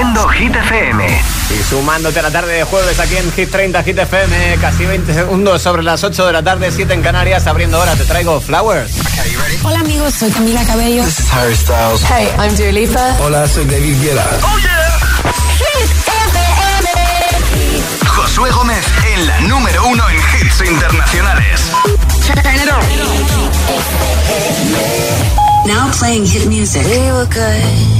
Reproduciendo Hit FM. Y sumándote a la tarde de jueves aquí en Hit 30 Hit FM, casi 20 segundos sobre las 8 de la tarde, 7 en Canarias, abriendo ahora te traigo Flowers. Hola amigos, soy Camila Cabello. This is Harry Styles. Hey, I'm Dua Lipa. Hola, soy David Guetta. Oh yeah. Hit FM. Josué Gómez en la número uno en hits internacionales. Now playing hit music. We were good.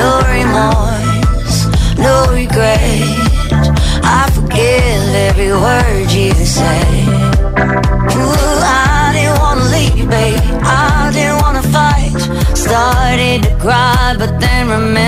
No remorse, no regret. I forgive every word you say. Ooh, I didn't wanna leave, babe. I didn't wanna fight. Started to cry, but then remembered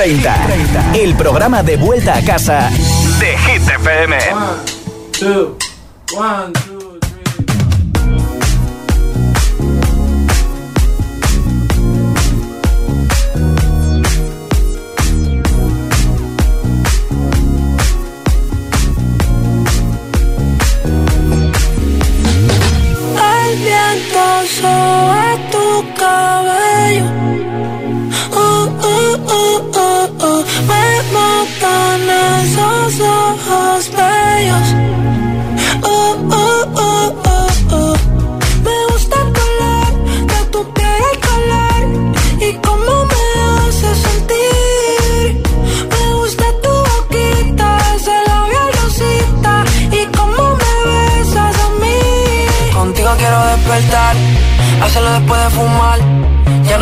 30, el programa de vuelta a casa de Hit FM. One, two, one,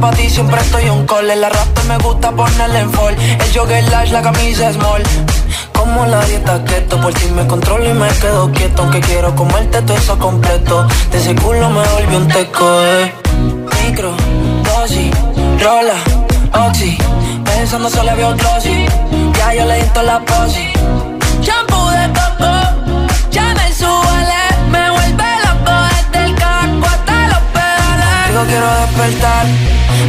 Para ti siempre estoy un call. La rap me gusta ponerle en fall. El jogger lash, la camisa small. Como la dieta keto, por si me controlo y me quedo quieto. Aunque quiero comerte todo eso completo. De ese culo me volvió un teco, eh. Micro, dosis, rola, oxi. Pensando solo veo glossy. Ya yo le di la posi. Shampoo de coco, ya me suele. Me vuelve loco desde el casco hasta los pedales. Digo quiero despertar,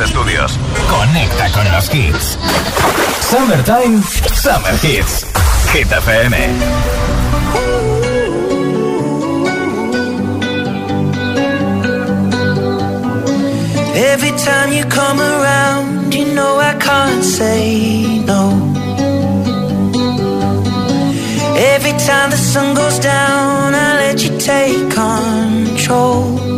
Estudios. Conecta con los hits. Summertime, Summer Hits. Hit FM. Every time you come around, you know I can't say no. Every time the sun goes down, I let you take control.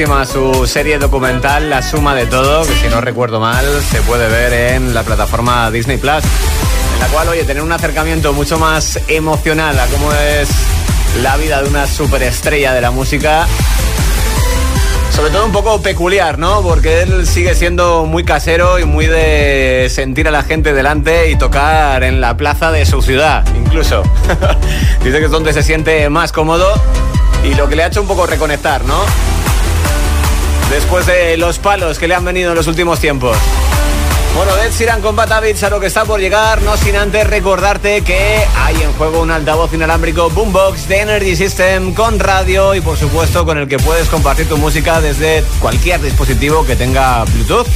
Recomendadísima su serie documental La Suma de Todo, que si no recuerdo mal se puede ver en la plataforma Disney Plus, en la cual, oye, tener un acercamiento mucho más emocional a cómo es la vida de una superestrella de la música sobre todo un poco peculiar, ¿no? Porque él sigue siendo muy casero y muy de sentir a la gente delante y tocar en la plaza de su ciudad, incluso. Dice que es donde se siente más cómodo y lo que le ha hecho un poco reconectar, ¿no? Después de los palos que le han venido en los últimos tiempos. Bueno, Dead Siran con Batavich a lo que está por llegar, no sin antes recordarte que hay en juego un altavoz inalámbrico Boombox de Energy System con radio y por supuesto con el que puedes compartir tu música desde cualquier dispositivo que tenga Bluetooth.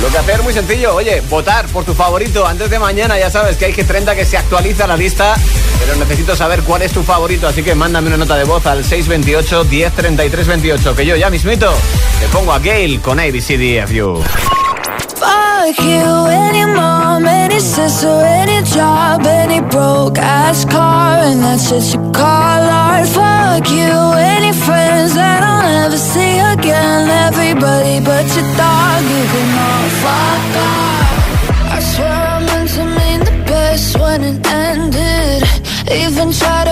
Lo que hacer muy sencillo, oye, votar por tu favorito antes de mañana, ya sabes que hay que 30 que se actualiza la lista, pero necesito saber cuál es tu favorito, así que mándame una nota de voz al 628 1033 28, que yo ya mismito te pongo a Gail con ABCDFU. Fuck you, any mom, any sister, any job, any broke ass car, and that's what you call art. Fuck you, any friends that I'll never see again. Everybody but your dog, you can all fuck off. I swear I meant to mean the best when it ended. Even tried to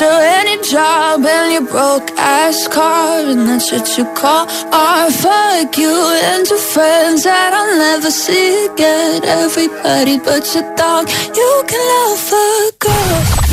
your sister job and your broke ass car and that's what you call art. Fuck you and your friends that I'll never see again. Everybody but your dog, you can love a off.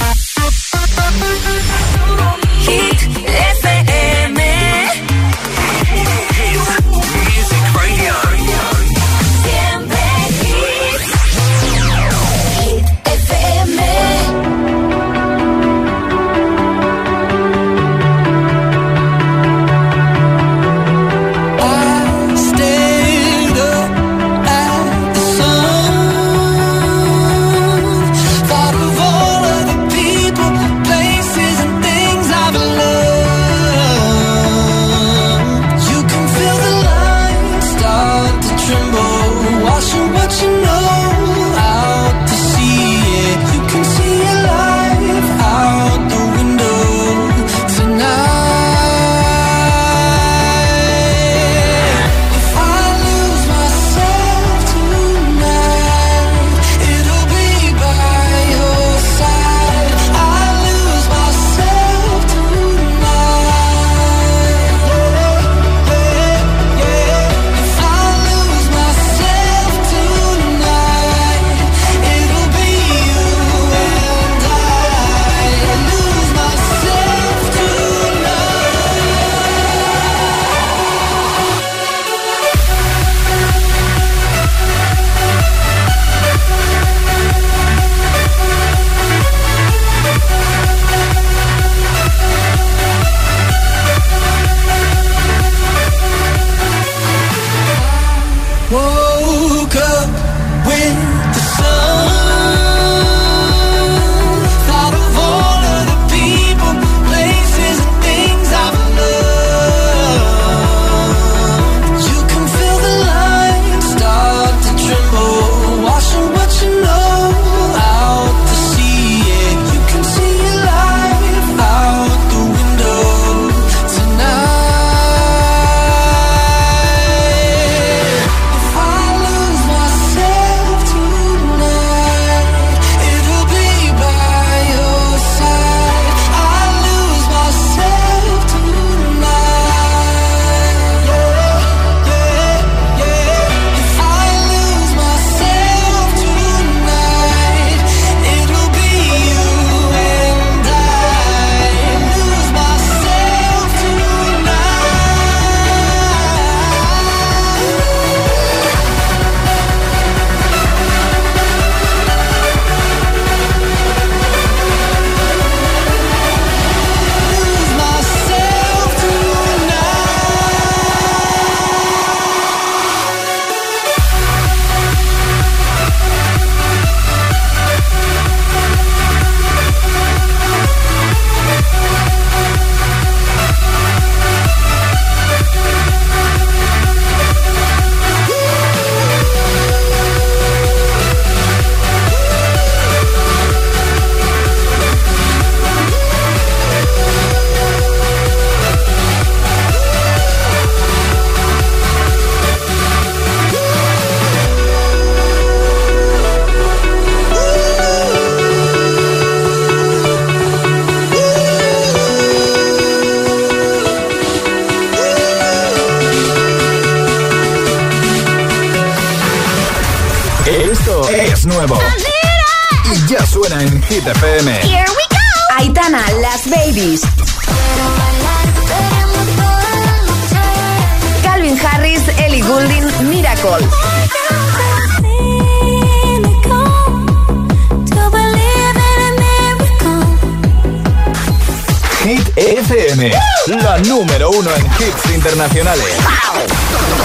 internacionales.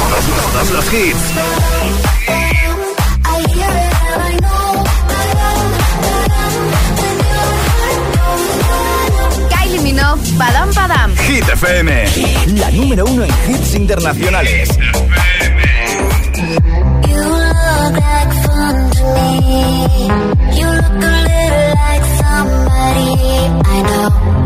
Todos, todos los hits. Kylie Minogue, Padam Padam. Hit FM, la número uno en hits internacionales. You look a little like somebody I know.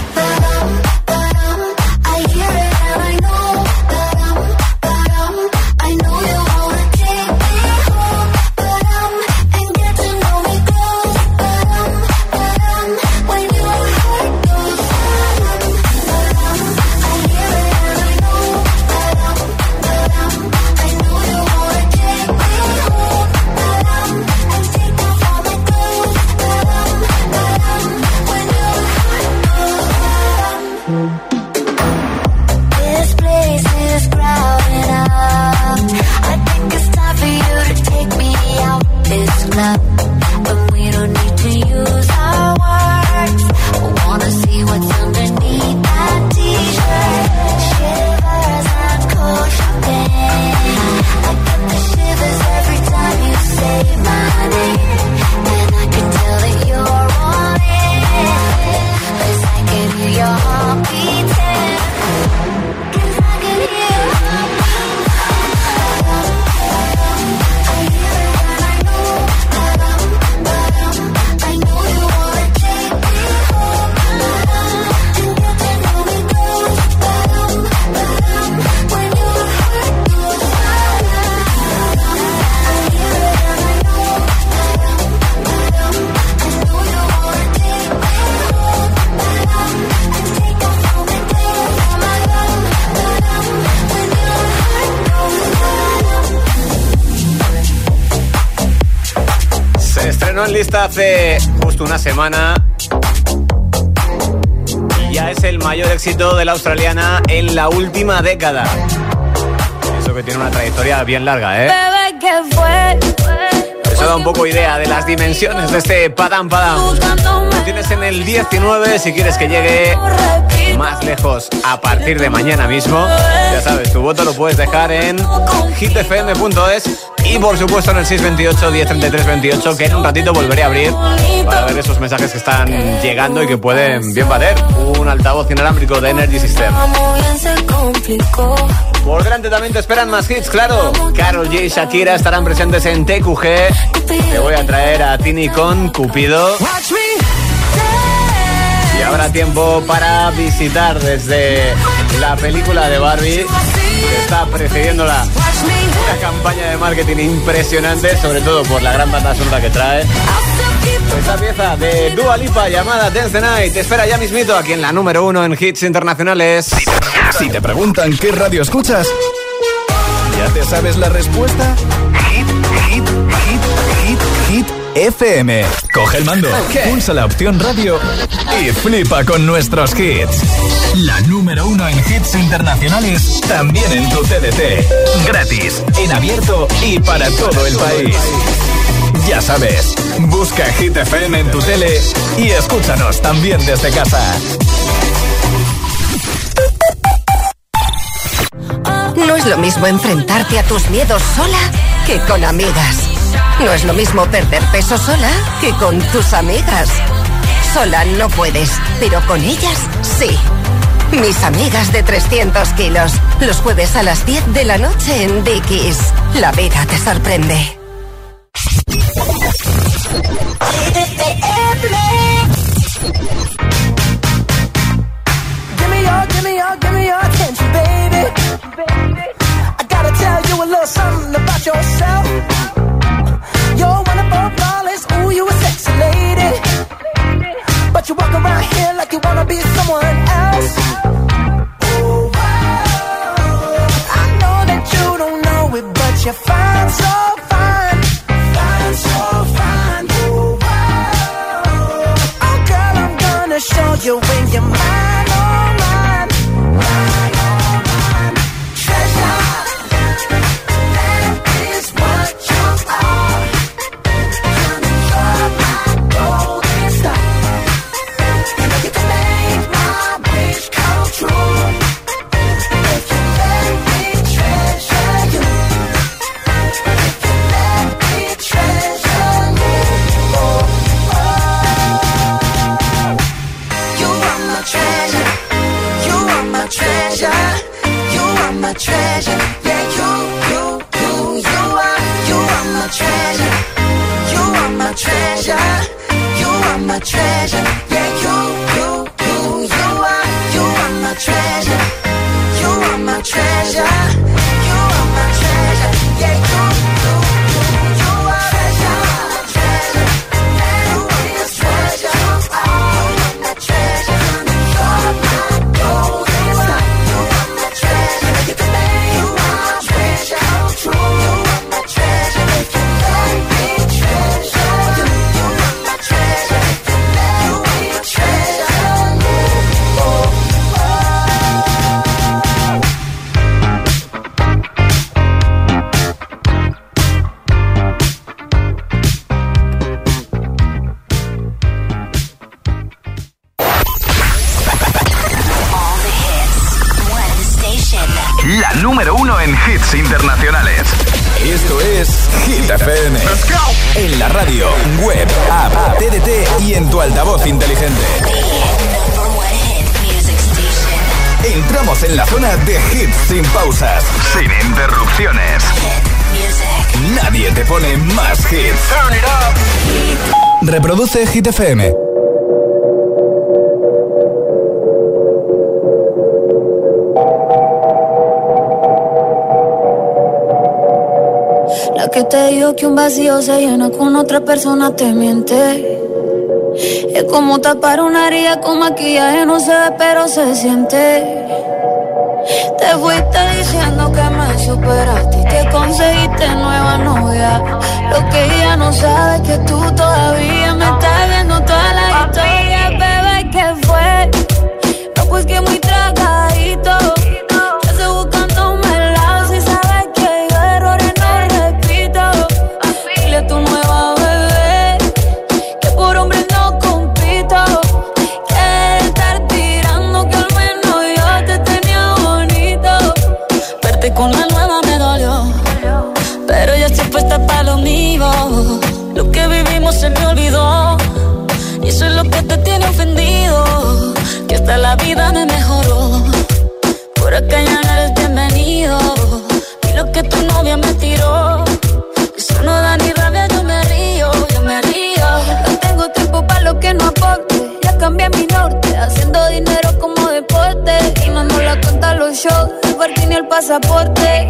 lista hace justo una semana. Ya es el mayor éxito de la australiana en la última década. Eso que tiene una trayectoria bien larga, ¿eh? Un poco idea de las dimensiones de este Padam Padam. Lo tienes en el 19 si quieres que llegue más lejos a partir de mañana mismo. Ya sabes, tu voto lo puedes dejar en hitfm.es y por supuesto en el 628 1033 28 que en un ratito volveré a abrir para ver esos mensajes que están llegando y que pueden bien valer un altavoz inalámbrico de Energy System. Por delante también te esperan más hits, claro. Carol J y Shakira estarán presentes en TQG. Te voy a traer a Tini con Cupido. Y habrá tiempo para visitar desde la película de Barbie, que está precediéndola una campaña de marketing impresionante, sobre todo por la gran banda sonora que trae. Esta pieza de Dua Lipa llamada Dance the Night te espera ya mismito aquí en la número uno en hits internacionales. Si te preguntan qué radio escuchas, ¿ya te sabes la respuesta? Hit, hit, hit, hit, hit. FM. Coge el mando, pulsa la opción radio y flipa con nuestros hits. La número uno en hits internacionales, también en tu TDT. Gratis, en abierto y para todo el país. Ya sabes, busca Hit FM en tu tele y escúchanos también desde casa. No es lo mismo enfrentarte a tus miedos sola que con amigas. No es lo mismo perder peso sola que con tus amigas. Sola no puedes, pero con ellas sí. Mis amigas de 300 kilos. Los jueves a las 10 de la noche en Dickies. La vida te sorprende. Treasure. Reproduce Hit. La que te dijo que un vacío se llena con otra persona te miente. Es como tapar una herida con maquillaje, no se ve, pero se siente. Te fuiste diciendo que me superaste y te conseguiste nueva novia. Lo que ella no sabe es que tú todavía que tu novia me tiró. Que no aporte. Ya cambié mi norte, haciendo dinero como deporte. Y no nos la cuentan los shows, el parking ni el pasaporte.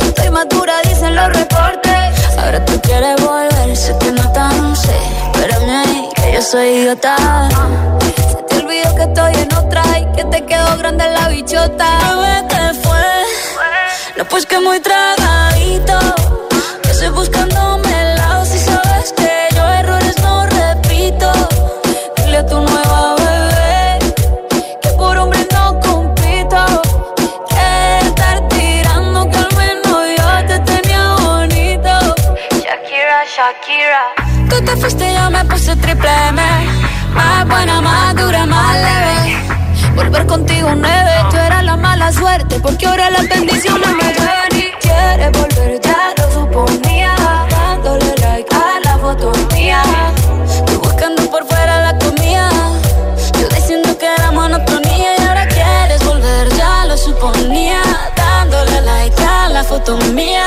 Estoy madura, dicen los reportes. Ahora tú quieres volver, sé que no tan sé. Espérame ahí, que yo soy idiota. Se te olvidó que estoy en otra y que te quedó grande la bichota. Bebé, ¿qué fue? No, pues que muy tragadito. Que estoy buscándome Shakira. Tú te fuiste y yo me puse triple M. Más buena, más dura, más leve. Volver contigo nueve, tú eras la mala suerte, porque ahora las bendiciones me llueven y quieres volver, ya lo suponía, dándole like a la foto mía, tú buscando por fuera la comida, yo diciendo que era monotonía y ahora quieres volver, ya lo suponía, dándole like a la foto mía.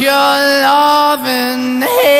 Put your loving hand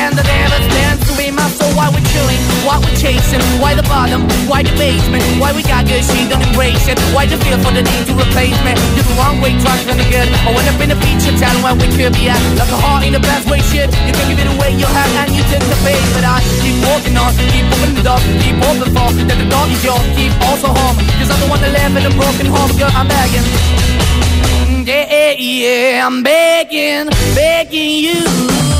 stand, the devil stands to be my soul while we're chilling. What we're chasing, why the bottom, why the basement, why we got good, she don't embrace it. Why the feel for the need to replace me? You're the wrong way, trying to good. I went up in a feature town where we could be at. Like a heart in the best way, shit. You can give it away, you have, and you take the bait. But I keep walking on, keep moving the door, keep open for that the dog is yours, keep also home. Cause I'm the one that live in a broken home, girl, I'm begging. Mm, Yeah, yeah, I'm begging, begging you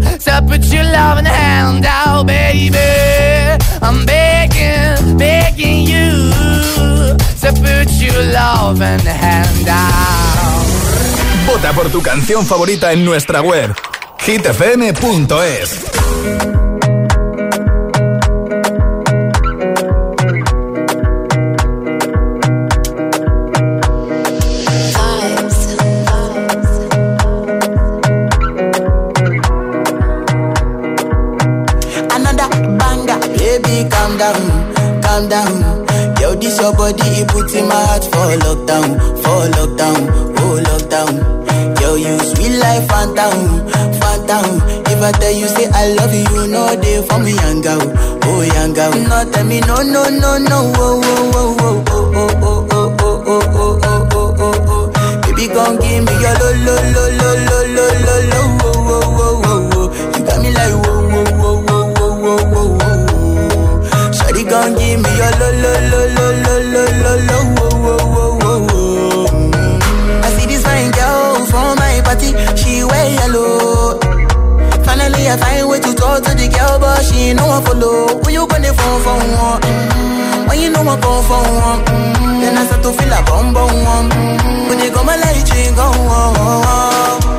To put your loving hand out, baby. I'm begging, begging you to put your loving hand out. Vota por tu canción favorita en nuestra web hitfm.es. calm down. Yo, this your body, it puts in my heart for lockdown, for lockdown, oh lockdown. Yo, you sweet life, phantom, phantom. If I tell you say I love you, you know they for me, young girl, oh young girl. No, tell me no, no, no, no, oh, oh, oh, oh, oh, oh, oh, oh, oh, oh, oh, oh, oh, oh. Gon' give me your lo, lo, lo, lo, lo, lo, lo, lo, oh, oh, oh, oh, oh. You got me like whoa, Gon' give me your lo, lo, lo, lo, lo, lo, lo, lo. I see this fine girl from my party, she wear yellow. Finally, I find way to talk to the girl, but she no one follow. When you gonna phone for one? When you know I come for one? Then I start to feel a bum bum one. When you come my light, you go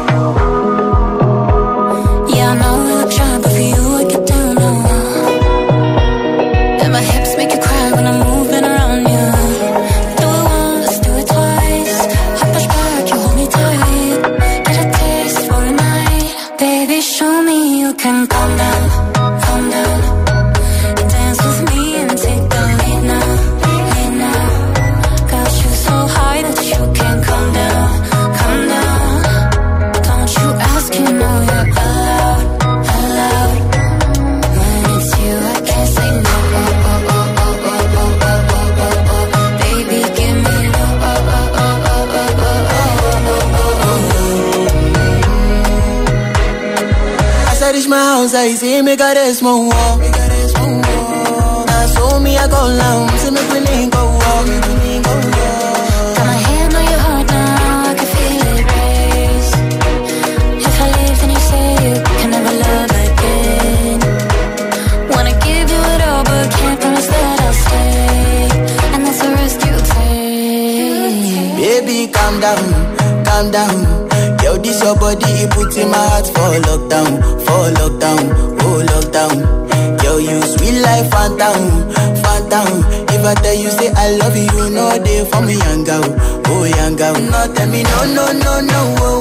see me feeling go walk. Got my hand on your heart now, I can feel it race. If I leave, then you say you can never love again. Wanna give you it all, but can't promise that I'll stay. And that's the risk you take. Baby, calm down, calm down. Yo, this your body, it puts in my heart for lockdown, for lockdown, lockdown. Yo, you sweet life, phantom, phantom. If I tell you say I love you, you know they for me, young girl, oh young girl. No, tell me no, no, no, no, oh,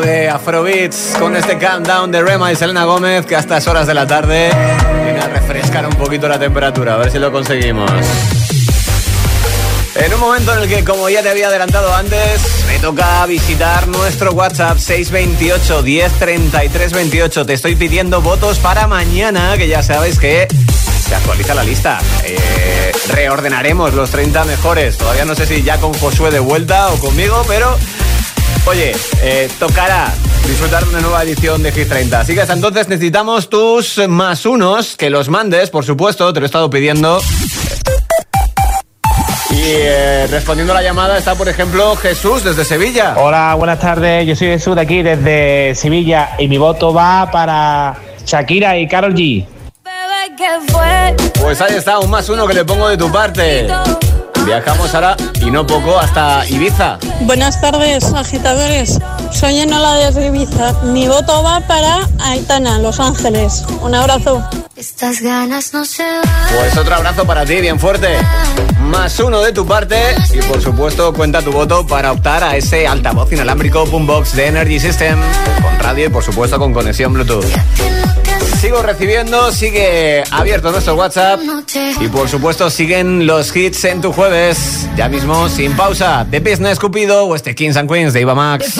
De Afrobeats con este countdown de Rema y Selena Gómez que a estas horas de la tarde viene a refrescar un poquito la temperatura. A ver si lo conseguimos. En un momento en el que, como ya te había adelantado antes, me toca visitar nuestro WhatsApp 628 1033 28. Te estoy pidiendo votos para mañana, que ya sabes que se actualiza la lista. Eh, reordenaremos los 30 mejores. Todavía no sé si ya con Josué de vuelta o conmigo, pero oye, eh, tocará disfrutar de una nueva edición de Hit 30. Así que hasta entonces necesitamos tus más unos, que los mandes, por supuesto, te lo he estado pidiendo. Y eh, respondiendo a la llamada está, por ejemplo, Jesús desde Sevilla. Hola, buenas tardes. Yo soy Jesús de aquí, desde Sevilla, y mi voto va para Shakira y Carol G. Pues ahí está, un más uno que le pongo de tu parte. Viajamos ahora, y no poco, hasta Ibiza. Buenas tardes, agitadores. Soy Enola desde Ibiza. Mi voto va para Aitana, Los Ángeles. Un abrazo. Estas ganas no se van. Pues otro abrazo para ti, bien fuerte. Más uno de tu parte. Y por supuesto, cuenta tu voto para optar a ese altavoz inalámbrico Boombox de Energy System. Con radio y por supuesto con conexión Bluetooth. Sigo recibiendo, sigue abierto nuestro WhatsApp. Y por supuesto, siguen los hits en tu jueves. Ya mismo, sin pausa. The Business Cupido o este Kings and Queens de Iva Max.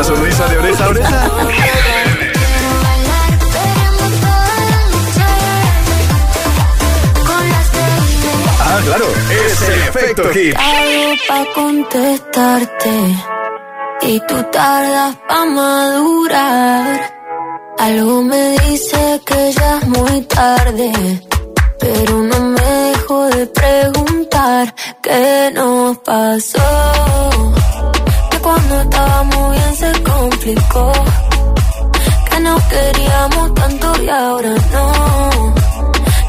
Esa sonrisa de oreja a oreja? Ah, claro, es el efecto hit. Hago pa' contestarte y tú tardas pa' madurar. Algo me dice que ya es muy tarde, pero no me dejo de preguntar qué nos pasó. Cuando estábamos bien se complicó, que nos queríamos tanto y ahora no.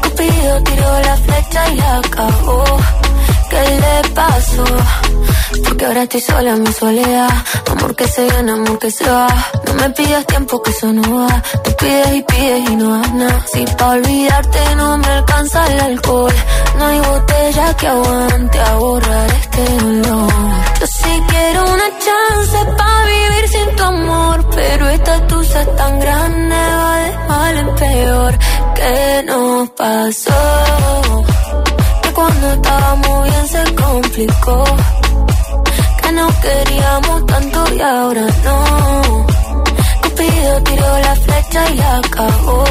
Cupido tiró la flecha y la acabó. ¿Qué le pasó? Porque ahora estoy sola en mi soledad. Amor que se viene, amor que se va. No me pidas tiempo que eso no va. Tú pides y pides y no das nada. Si pa' olvidarte no me alcanza el alcohol. No hay botella que aguante a borrar este dolor. Quiero una chance pa' vivir sin tu amor. Pero esta tusa es tan grande, va de mal en peor. ¿Qué nos pasó? Que cuando estábamos bien se complicó. Que no queríamos tanto y ahora no. Cupido tiró la flecha y acabó.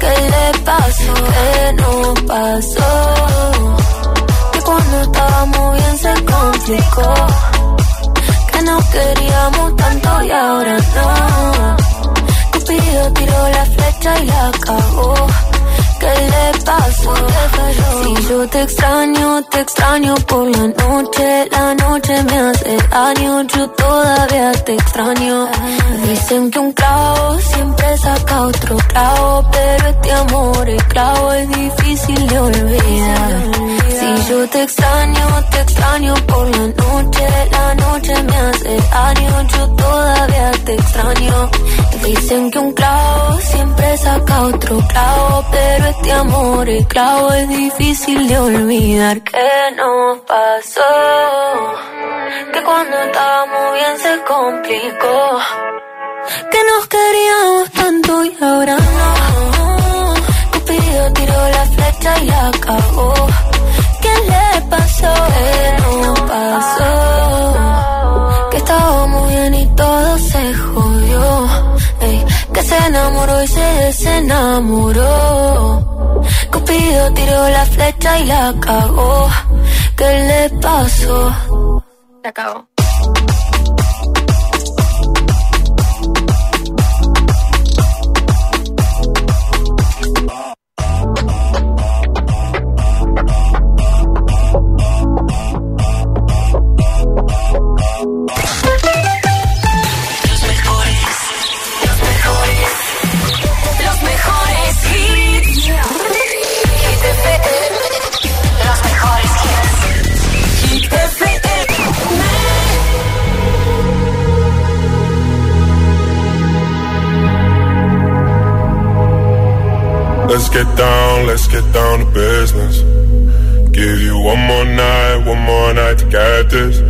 ¿Qué le pasó? ¿Qué nos pasó? Que cuando estábamos bien se complicó. Que no queríamos tanto y ahora no. Cupido tiró la flecha y la acabó. ¿Qué le pasó? Si yo te extraño, te extraño por la noche. La noche me hace daño, yo todavía te extraño. Dicen que un clavo siempre saca otro clavo, pero este amor, el clavo es difícil de olvidar. Si yo te extraño, te extraño por la noche. La noche me hace daño, yo todavía te extraño. Dicen que un clavo siempre saca otro clavo, pero este amor, el clavo es difícil de olvidar. ¿Qué nos pasó? Que cuando estábamos bien se complicó. Que nos queríamos tanto y ahora no. Cupido tiró la flecha y acabó. ¿Qué le pasó? ¿Qué nos pasó? Que estábamos bien y todo se jodió. Que se enamoró y se desenamoró. Cupido tiró la flecha y la cagó. ¿Qué le pasó? Se acabó. Let's get down, let's get down to business. Give you one more night, one more night to get this.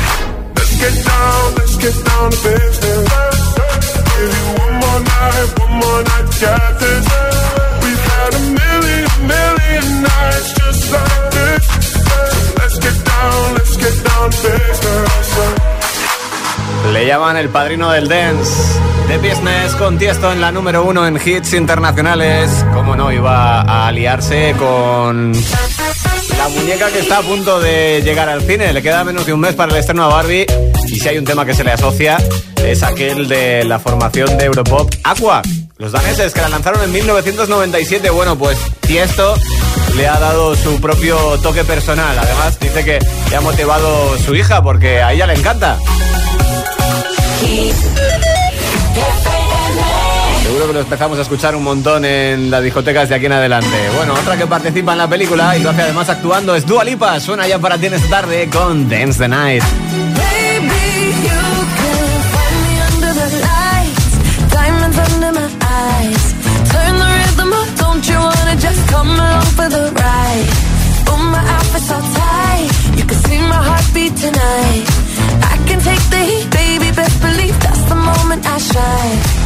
Le llaman el padrino del dance. The Business con Tiesto en la número uno en hits internacionales. Como no iba a aliarse con la muñeca que está a punto de llegar al cine? Le queda menos de un mes para el estreno a Barbie. Y si hay un tema que se le asocia, es aquel de la formación de Europop Aqua. Los daneses que la lanzaron en 1997. Bueno, pues Tiesto le ha dado su propio toque personal. Además, dice que le ha motivado su hija porque a ella le encanta. Que lo empezamos a escuchar un montón en las discotecas de aquí en adelante. Bueno, otra que participa en la película y lo hace además actuando es Dua Lipa. Suena ya para ti esta tarde con Dance the Night. tonight. I can take the heat, baby. Best believe that's the moment I shine.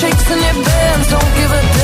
shakes and it bends. Don't give a damn.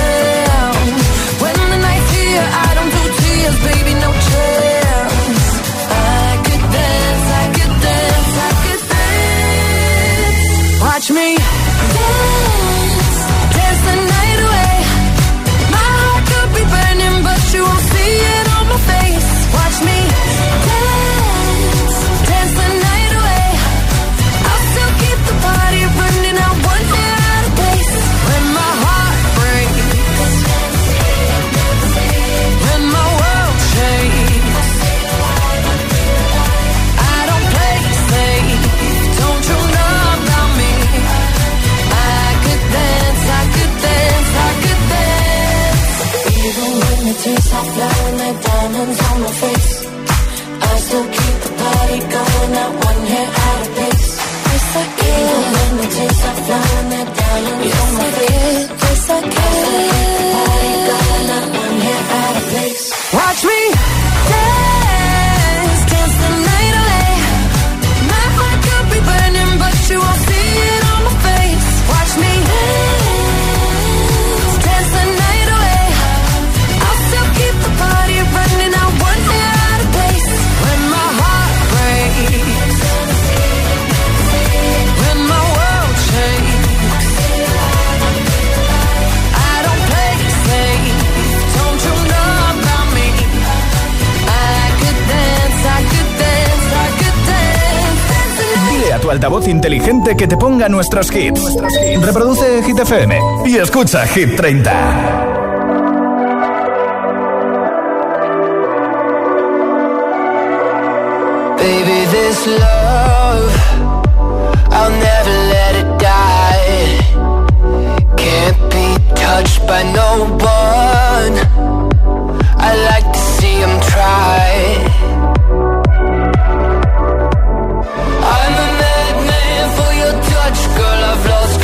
Altavoz inteligente que te ponga nuestros hits. Reproduce Hit FM y escucha Hit 30. Baby, this love, I'll never let it die. Can't be touched by no one. I like to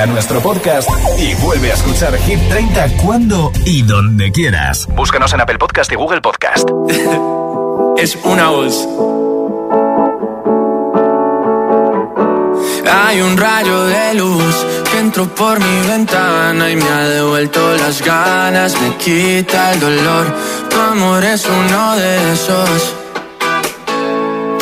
Suscríbete a nuestro podcast y vuelve a escuchar Hit 30 cuando y donde quieras. Búscanos en Apple Podcast y Google Podcast. es una voz. Hay un rayo de luz que entró por mi ventana y me ha devuelto las ganas, me quita el dolor. Tu amor es uno de esos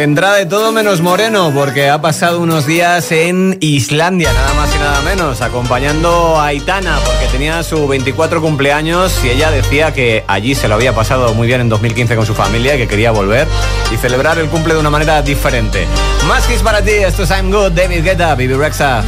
Vendrá de todo menos moreno porque ha pasado unos días en Islandia, nada más y nada menos, acompañando a Aitana porque tenía su 24 cumpleaños y ella decía que allí se lo había pasado muy bien en 2015 con su familia y que quería volver y celebrar el cumple de una manera diferente. Más hits para ti, esto es I'm Good, David Guetta, Bibi Rexa.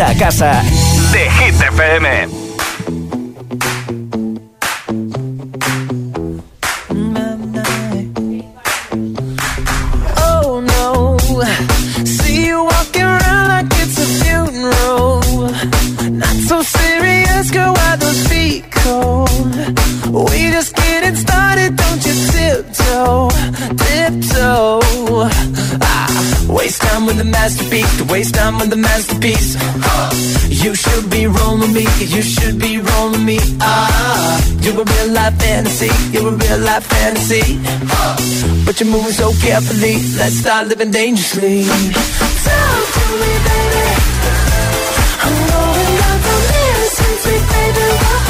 vuelta casa. high fantasy. But you're moving so carefully, let's start living dangerously. Talk to me, baby. I'm rolling down the mirror since we baby.